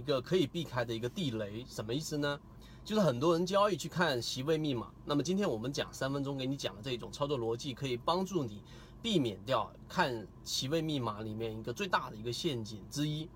一个可以避开的一个地雷，什么意思呢？就是很多人交易去看席位密码，那么今天我们讲三分钟给你讲的这种操作逻辑，可以帮助你避免掉看席位密码里面一个最大的一个陷阱之一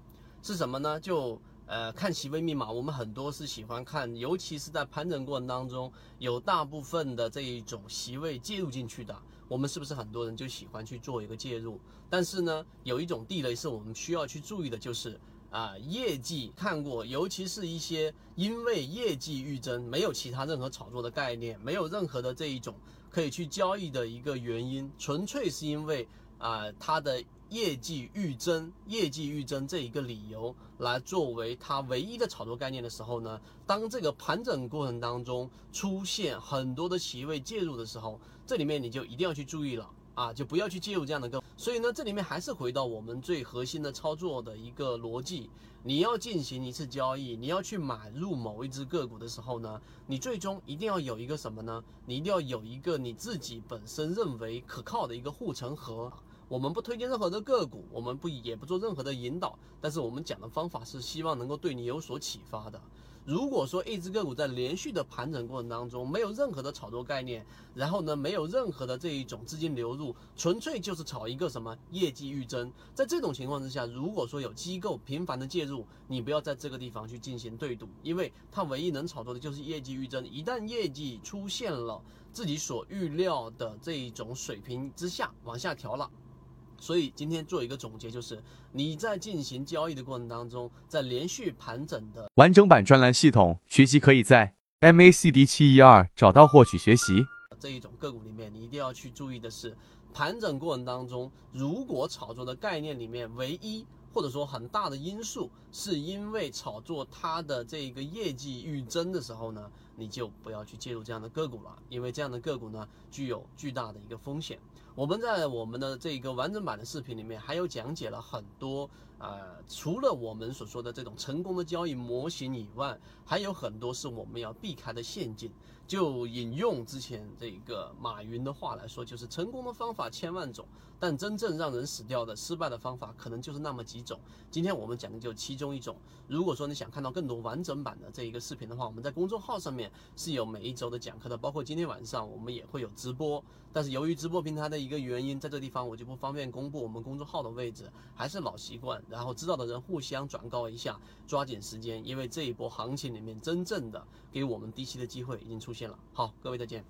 是什么呢？就呃看席位密码，我们很多是喜欢看，尤其是在盘整过程当中，有大部分的这一种席位介入进去的，我们是不是很多人就喜欢去做一个介入？但是呢，有一种地雷是我们需要去注意的，就是。啊，业绩看过，尤其是一些因为业绩预增，没有其他任何炒作的概念，没有任何的这一种可以去交易的一个原因，纯粹是因为啊它的业绩预增，业绩预增这一个理由来作为它唯一的炒作概念的时候呢，当这个盘整过程当中出现很多的企位介入的时候，这里面你就一定要去注意了。啊，就不要去介入这样的个，所以呢，这里面还是回到我们最核心的操作的一个逻辑。你要进行一次交易，你要去买入某一只个股的时候呢，你最终一定要有一个什么呢？你一定要有一个你自己本身认为可靠的一个护城河。我们不推荐任何的个股，我们不也不做任何的引导，但是我们讲的方法是希望能够对你有所启发的。如果说一只个股在连续的盘整过程当中没有任何的炒作概念，然后呢没有任何的这一种资金流入，纯粹就是炒一个什么业绩预增，在这种情况之下，如果说有机构频繁的介入，你不要在这个地方去进行对赌，因为它唯一能炒作的就是业绩预增，一旦业绩出现了自己所预料的这一种水平之下往下调了。所以今天做一个总结，就是你在进行交易的过程当中，在连续盘整的完整版专栏系统学习，可以在 MACD 七一二找到获取学习。这一种个股里面，你一定要去注意的是，盘整过程当中，如果炒作的概念里面唯一或者说很大的因素，是因为炒作它的这个业绩预增的时候呢，你就不要去介入这样的个股了，因为这样的个股呢，具有巨大的一个风险。我们在我们的这个完整版的视频里面，还有讲解了很多，呃，除了我们所说的这种成功的交易模型以外，还有很多是我们要避开的陷阱。就引用之前这个马云的话来说，就是成功的方法千万种，但真正让人死掉的失败的方法可能就是那么几种。今天我们讲的就其中一种。如果说你想看到更多完整版的这一个视频的话，我们在公众号上面是有每一周的讲课的，包括今天晚上我们也会有直播。但是由于直播平台的一个原因，在这地方我就不方便公布我们公众号的位置，还是老习惯，然后知道的人互相转告一下，抓紧时间，因为这一波行情里面真正的给我们低吸的机会已经出现了。好，各位再见。